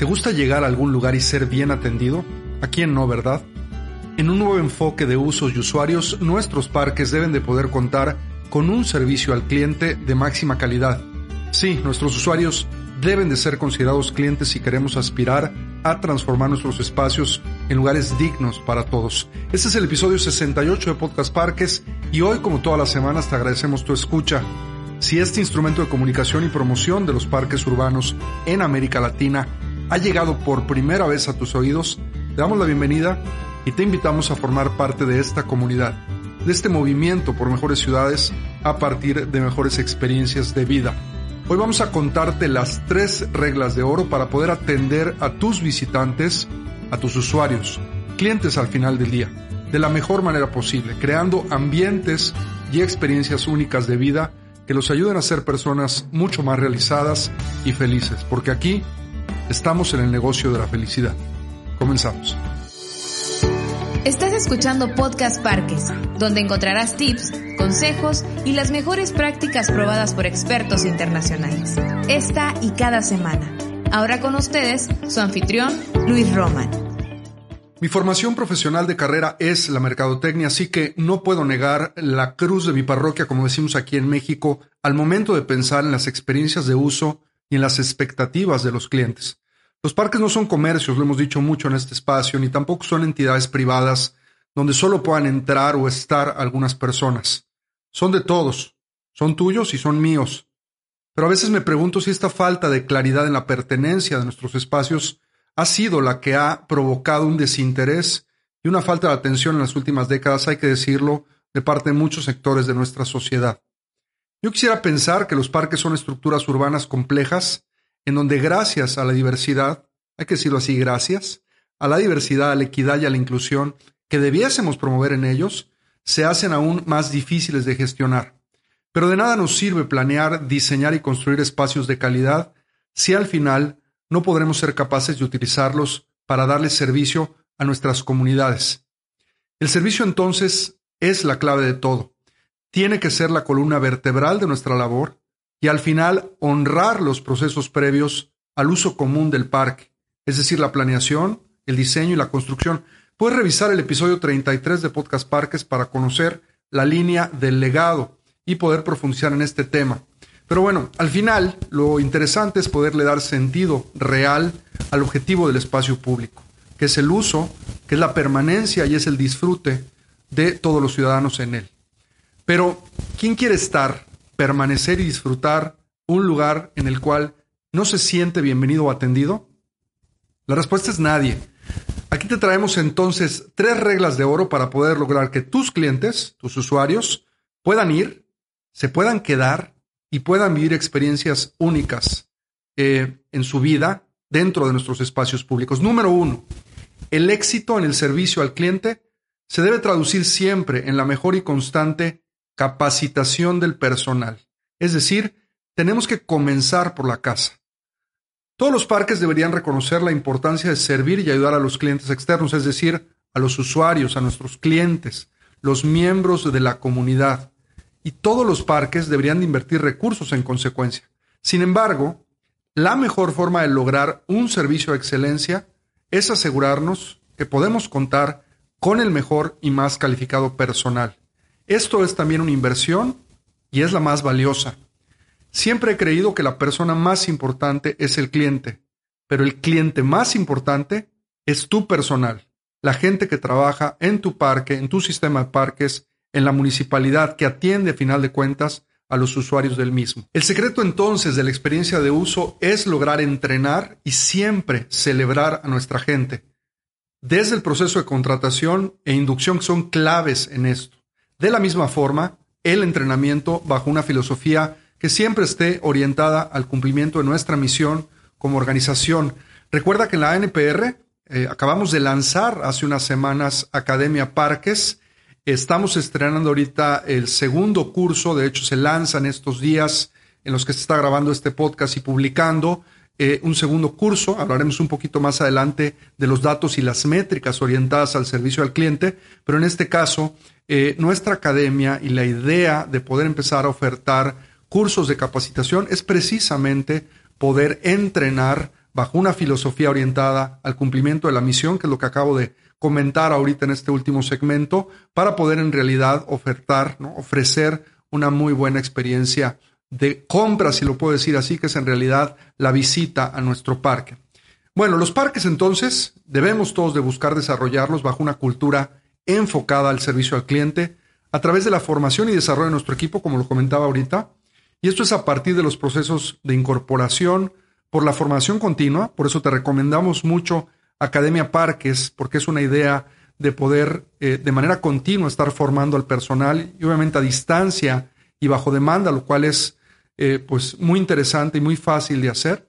¿Te gusta llegar a algún lugar y ser bien atendido? ¿A quién no, verdad? En un nuevo enfoque de usos y usuarios, nuestros parques deben de poder contar con un servicio al cliente de máxima calidad. Sí, nuestros usuarios deben de ser considerados clientes si queremos aspirar a transformar nuestros espacios en lugares dignos para todos. Este es el episodio 68 de Podcast Parques y hoy, como todas las semanas, te agradecemos tu escucha. Si este instrumento de comunicación y promoción de los parques urbanos en América Latina ha llegado por primera vez a tus oídos, te damos la bienvenida y te invitamos a formar parte de esta comunidad, de este movimiento por mejores ciudades a partir de mejores experiencias de vida. Hoy vamos a contarte las tres reglas de oro para poder atender a tus visitantes, a tus usuarios, clientes al final del día, de la mejor manera posible, creando ambientes y experiencias únicas de vida que los ayuden a ser personas mucho más realizadas y felices, porque aquí Estamos en el negocio de la felicidad. Comenzamos. Estás escuchando Podcast Parques, donde encontrarás tips, consejos y las mejores prácticas probadas por expertos internacionales. Esta y cada semana. Ahora con ustedes, su anfitrión, Luis Roman. Mi formación profesional de carrera es la mercadotecnia, así que no puedo negar la cruz de mi parroquia, como decimos aquí en México, al momento de pensar en las experiencias de uso y en las expectativas de los clientes. Los parques no son comercios, lo hemos dicho mucho en este espacio, ni tampoco son entidades privadas donde solo puedan entrar o estar algunas personas. Son de todos, son tuyos y son míos. Pero a veces me pregunto si esta falta de claridad en la pertenencia de nuestros espacios ha sido la que ha provocado un desinterés y una falta de atención en las últimas décadas, hay que decirlo, de parte de muchos sectores de nuestra sociedad. Yo quisiera pensar que los parques son estructuras urbanas complejas en donde gracias a la diversidad, hay que decirlo así, gracias, a la diversidad, a la equidad y a la inclusión que debiésemos promover en ellos, se hacen aún más difíciles de gestionar. Pero de nada nos sirve planear, diseñar y construir espacios de calidad si al final no podremos ser capaces de utilizarlos para darles servicio a nuestras comunidades. El servicio entonces es la clave de todo tiene que ser la columna vertebral de nuestra labor y al final honrar los procesos previos al uso común del parque, es decir, la planeación, el diseño y la construcción. Puedes revisar el episodio 33 de Podcast Parques para conocer la línea del legado y poder profundizar en este tema. Pero bueno, al final lo interesante es poderle dar sentido real al objetivo del espacio público, que es el uso, que es la permanencia y es el disfrute de todos los ciudadanos en él. Pero, ¿quién quiere estar, permanecer y disfrutar un lugar en el cual no se siente bienvenido o atendido? La respuesta es nadie. Aquí te traemos entonces tres reglas de oro para poder lograr que tus clientes, tus usuarios, puedan ir, se puedan quedar y puedan vivir experiencias únicas eh, en su vida dentro de nuestros espacios públicos. Número uno, el éxito en el servicio al cliente se debe traducir siempre en la mejor y constante capacitación del personal. Es decir, tenemos que comenzar por la casa. Todos los parques deberían reconocer la importancia de servir y ayudar a los clientes externos, es decir, a los usuarios, a nuestros clientes, los miembros de la comunidad. Y todos los parques deberían de invertir recursos en consecuencia. Sin embargo, la mejor forma de lograr un servicio de excelencia es asegurarnos que podemos contar con el mejor y más calificado personal. Esto es también una inversión y es la más valiosa. Siempre he creído que la persona más importante es el cliente, pero el cliente más importante es tu personal, la gente que trabaja en tu parque, en tu sistema de parques, en la municipalidad que atiende a final de cuentas a los usuarios del mismo. El secreto entonces de la experiencia de uso es lograr entrenar y siempre celebrar a nuestra gente. Desde el proceso de contratación e inducción son claves en esto. De la misma forma, el entrenamiento bajo una filosofía que siempre esté orientada al cumplimiento de nuestra misión como organización. Recuerda que en la NPR eh, acabamos de lanzar hace unas semanas Academia Parques. Estamos estrenando ahorita el segundo curso, de hecho se lanza en estos días en los que se está grabando este podcast y publicando eh, un segundo curso. Hablaremos un poquito más adelante de los datos y las métricas orientadas al servicio al cliente, pero en este caso eh, nuestra academia y la idea de poder empezar a ofertar cursos de capacitación es precisamente poder entrenar bajo una filosofía orientada al cumplimiento de la misión, que es lo que acabo de comentar ahorita en este último segmento, para poder en realidad ofertar, ¿no? ofrecer una muy buena experiencia de compra, si lo puedo decir así, que es en realidad la visita a nuestro parque. Bueno, los parques entonces debemos todos de buscar desarrollarlos bajo una cultura enfocada al servicio al cliente a través de la formación y desarrollo de nuestro equipo, como lo comentaba ahorita, y esto es a partir de los procesos de incorporación por la formación continua, por eso te recomendamos mucho Academia Parques, porque es una idea de poder eh, de manera continua estar formando al personal y obviamente a distancia y bajo demanda, lo cual es eh, pues muy interesante y muy fácil de hacer.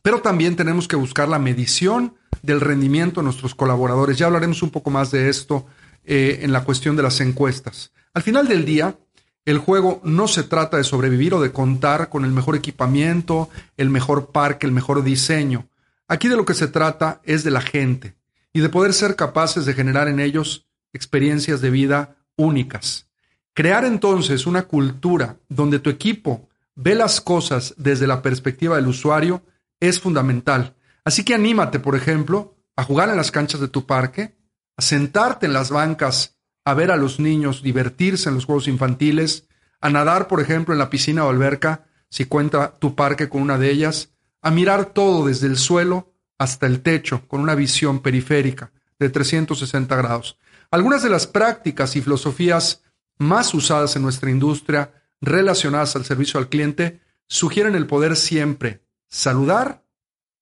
Pero también tenemos que buscar la medición del rendimiento de nuestros colaboradores. Ya hablaremos un poco más de esto eh, en la cuestión de las encuestas. Al final del día, el juego no se trata de sobrevivir o de contar con el mejor equipamiento, el mejor parque, el mejor diseño. Aquí de lo que se trata es de la gente y de poder ser capaces de generar en ellos experiencias de vida únicas. Crear entonces una cultura donde tu equipo ve las cosas desde la perspectiva del usuario es fundamental. Así que anímate, por ejemplo, a jugar en las canchas de tu parque, a sentarte en las bancas, a ver a los niños divertirse en los juegos infantiles, a nadar, por ejemplo, en la piscina o alberca, si cuenta tu parque con una de ellas, a mirar todo desde el suelo hasta el techo con una visión periférica de 360 grados. Algunas de las prácticas y filosofías más usadas en nuestra industria relacionadas al servicio al cliente sugieren el poder siempre saludar,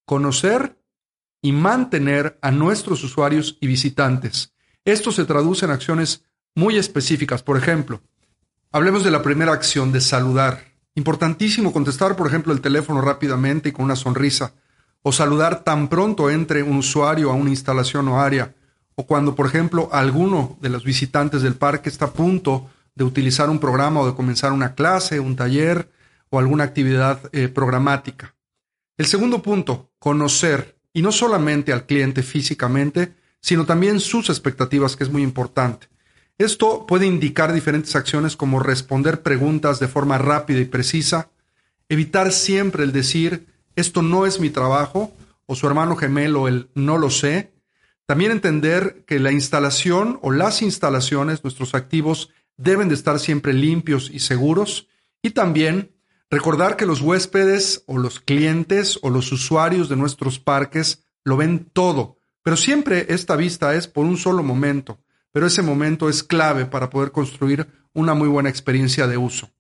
conocer y mantener a nuestros usuarios y visitantes. Esto se traduce en acciones muy específicas. Por ejemplo, hablemos de la primera acción de saludar. Importantísimo contestar, por ejemplo, el teléfono rápidamente y con una sonrisa, o saludar tan pronto entre un usuario a una instalación o área, o cuando, por ejemplo, alguno de los visitantes del parque está a punto de utilizar un programa o de comenzar una clase, un taller o alguna actividad eh, programática. El segundo punto, conocer, y no solamente al cliente físicamente, sino también sus expectativas, que es muy importante. Esto puede indicar diferentes acciones como responder preguntas de forma rápida y precisa, evitar siempre el decir esto no es mi trabajo o su hermano gemelo el no lo sé. También entender que la instalación o las instalaciones, nuestros activos, deben de estar siempre limpios y seguros. Y también recordar que los huéspedes o los clientes o los usuarios de nuestros parques lo ven todo, pero siempre esta vista es por un solo momento, pero ese momento es clave para poder construir una muy buena experiencia de uso.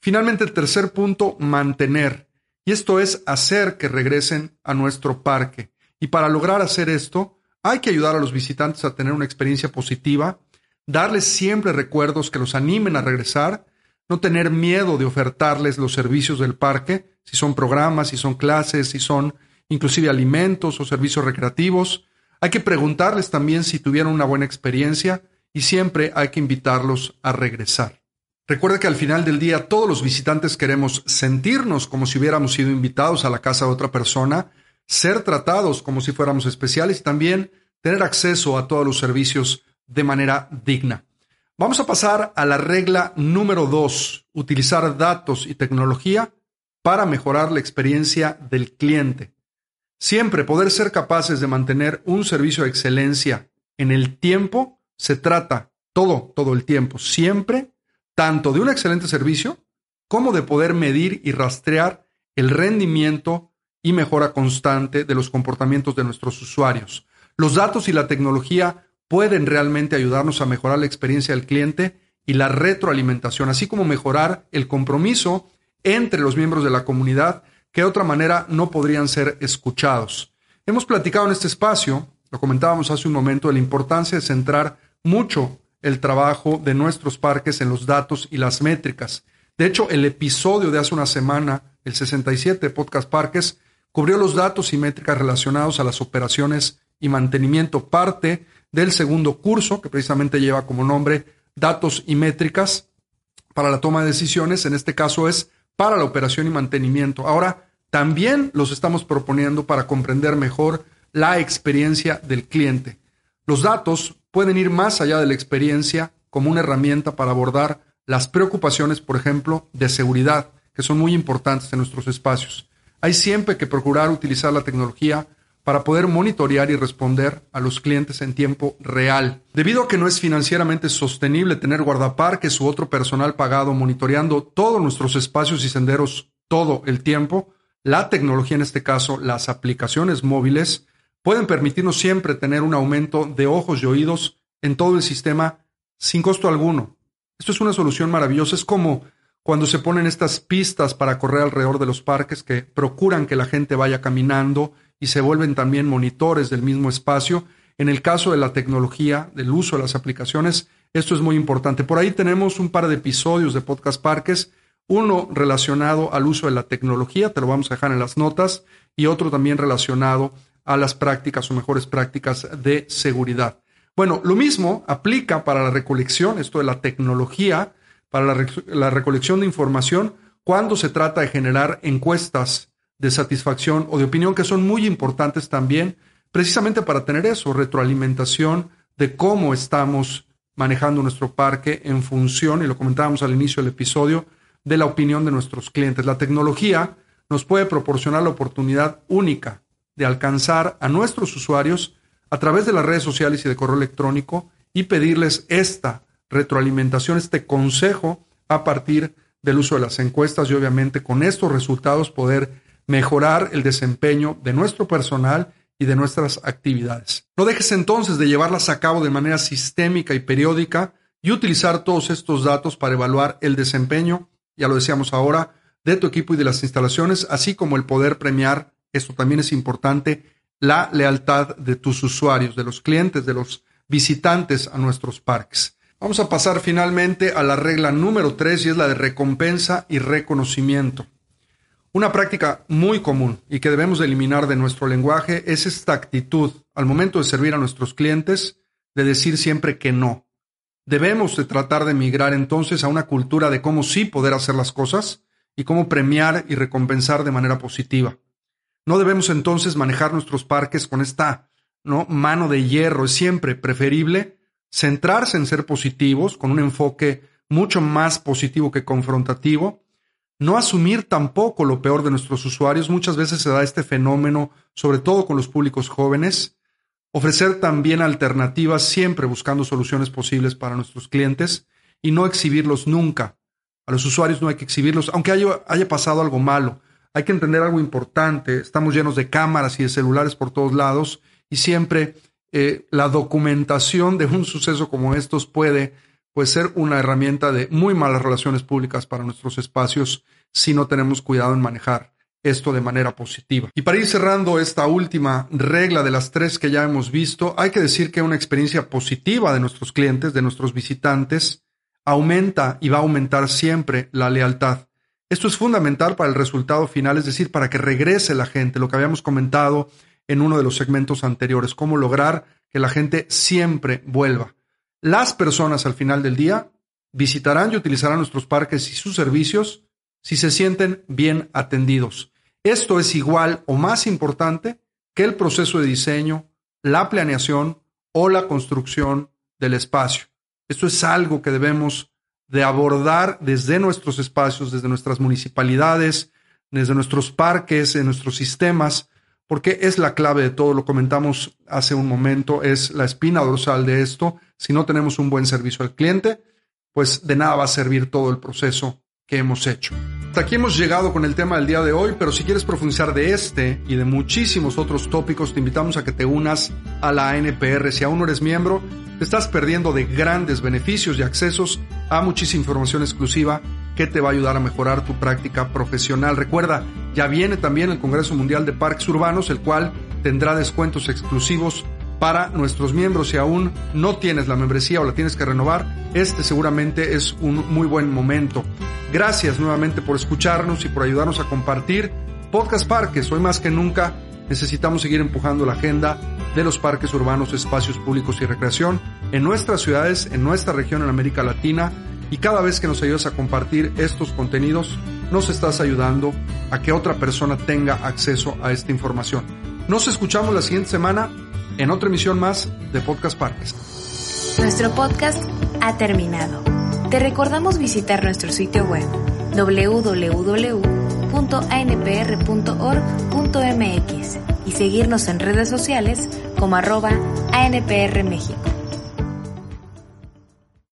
Finalmente, el tercer punto, mantener. Y esto es hacer que regresen a nuestro parque. Y para lograr hacer esto, hay que ayudar a los visitantes a tener una experiencia positiva, darles siempre recuerdos que los animen a regresar, no tener miedo de ofertarles los servicios del parque, si son programas, si son clases, si son inclusive alimentos o servicios recreativos. Hay que preguntarles también si tuvieron una buena experiencia y siempre hay que invitarlos a regresar. Recuerda que al final del día todos los visitantes queremos sentirnos como si hubiéramos sido invitados a la casa de otra persona, ser tratados como si fuéramos especiales y también tener acceso a todos los servicios de manera digna. Vamos a pasar a la regla número dos, utilizar datos y tecnología para mejorar la experiencia del cliente. Siempre poder ser capaces de mantener un servicio de excelencia en el tiempo se trata todo, todo el tiempo, siempre, tanto de un excelente servicio como de poder medir y rastrear el rendimiento y mejora constante de los comportamientos de nuestros usuarios. Los datos y la tecnología pueden realmente ayudarnos a mejorar la experiencia del cliente y la retroalimentación, así como mejorar el compromiso entre los miembros de la comunidad que de otra manera no podrían ser escuchados. Hemos platicado en este espacio, lo comentábamos hace un momento, de la importancia de centrar mucho el trabajo de nuestros parques en los datos y las métricas. De hecho, el episodio de hace una semana, el 67 Podcast Parques, cubrió los datos y métricas relacionados a las operaciones y mantenimiento, parte del segundo curso, que precisamente lleva como nombre Datos y Métricas para la toma de decisiones, en este caso es para la operación y mantenimiento. Ahora, también los estamos proponiendo para comprender mejor la experiencia del cliente. Los datos pueden ir más allá de la experiencia como una herramienta para abordar las preocupaciones, por ejemplo, de seguridad, que son muy importantes en nuestros espacios. hay siempre que procurar utilizar la tecnología para poder monitorear y responder a los clientes en tiempo real. Debido a que no es financieramente sostenible tener guardaparques u otro personal pagado monitoreando todos nuestros espacios y senderos todo el tiempo, la tecnología, en este caso las aplicaciones móviles, pueden permitirnos siempre tener un aumento de ojos y oídos en todo el sistema sin costo alguno. Esto es una solución maravillosa. Es como cuando se ponen estas pistas para correr alrededor de los parques que procuran que la gente vaya caminando y se vuelven también monitores del mismo espacio. En el caso de la tecnología, del uso de las aplicaciones, esto es muy importante. Por ahí tenemos un par de episodios de Podcast Parques, uno relacionado al uso de la tecnología, te lo vamos a dejar en las notas, y otro también relacionado a las prácticas o mejores prácticas de seguridad. Bueno, lo mismo aplica para la recolección, esto de la tecnología, para la, la recolección de información, cuando se trata de generar encuestas de satisfacción o de opinión que son muy importantes también, precisamente para tener eso, retroalimentación de cómo estamos manejando nuestro parque en función, y lo comentábamos al inicio del episodio, de la opinión de nuestros clientes. La tecnología nos puede proporcionar la oportunidad única de alcanzar a nuestros usuarios a través de las redes sociales y de correo electrónico y pedirles esta retroalimentación, este consejo a partir del uso de las encuestas y obviamente con estos resultados poder mejorar el desempeño de nuestro personal y de nuestras actividades. No dejes entonces de llevarlas a cabo de manera sistémica y periódica y utilizar todos estos datos para evaluar el desempeño, ya lo decíamos ahora, de tu equipo y de las instalaciones, así como el poder premiar, esto también es importante, la lealtad de tus usuarios, de los clientes, de los visitantes a nuestros parques. Vamos a pasar finalmente a la regla número tres y es la de recompensa y reconocimiento. Una práctica muy común y que debemos eliminar de nuestro lenguaje es esta actitud al momento de servir a nuestros clientes de decir siempre que no. Debemos de tratar de migrar entonces a una cultura de cómo sí poder hacer las cosas y cómo premiar y recompensar de manera positiva. No debemos entonces manejar nuestros parques con esta ¿no? mano de hierro. Es siempre preferible centrarse en ser positivos, con un enfoque mucho más positivo que confrontativo, no asumir tampoco lo peor de nuestros usuarios. Muchas veces se da este fenómeno, sobre todo con los públicos jóvenes. Ofrecer también alternativas, siempre buscando soluciones posibles para nuestros clientes y no exhibirlos nunca. A los usuarios no hay que exhibirlos, aunque haya, pasado algo malo. Hay que entender algo importante. Estamos llenos de cámaras y de celulares por todos lados y siempre eh, la documentación de un suceso como estos puede puede ser una herramienta de muy malas relaciones públicas para nuestros espacios si no tenemos cuidado en manejar esto de manera positiva. Y para ir cerrando esta última regla de las tres que ya hemos visto, hay que decir que una experiencia positiva de nuestros clientes, de nuestros visitantes, aumenta y va a aumentar siempre la lealtad. Esto es fundamental para el resultado final, es decir, para que regrese la gente, lo que habíamos comentado en uno de los segmentos anteriores, cómo lograr que la gente siempre vuelva. Las personas al final del día visitarán y utilizarán nuestros parques y sus servicios si se sienten bien atendidos. Esto es igual o más importante que el proceso de diseño, la planeación o la construcción del espacio. Esto es algo que debemos de abordar desde nuestros espacios, desde nuestras municipalidades, desde nuestros parques, en nuestros sistemas, porque es la clave de todo, lo comentamos hace un momento, es la espina dorsal de esto. Si no tenemos un buen servicio al cliente, pues de nada va a servir todo el proceso que hemos hecho. Hasta aquí hemos llegado con el tema del día de hoy, pero si quieres profundizar de este y de muchísimos otros tópicos, te invitamos a que te unas a la ANPR. Si aún no eres miembro, te estás perdiendo de grandes beneficios y accesos a muchísima información exclusiva que te va a ayudar a mejorar tu práctica profesional. Recuerda, ya viene también el Congreso Mundial de Parques Urbanos, el cual tendrá descuentos exclusivos para nuestros miembros. Si aún no tienes la membresía o la tienes que renovar, este seguramente es un muy buen momento. Gracias nuevamente por escucharnos y por ayudarnos a compartir Podcast Parques. Hoy más que nunca necesitamos seguir empujando la agenda de los parques urbanos, espacios públicos y recreación en nuestras ciudades, en nuestra región, en América Latina y cada vez que nos ayudas a compartir estos contenidos, nos estás ayudando a que otra persona tenga acceso a esta información. Nos escuchamos la siguiente semana en otra emisión más de Podcast Parques. Nuestro podcast ha terminado. Te recordamos visitar nuestro sitio web www www.anpr.org.mx y seguirnos en redes sociales como arroba ANPR México.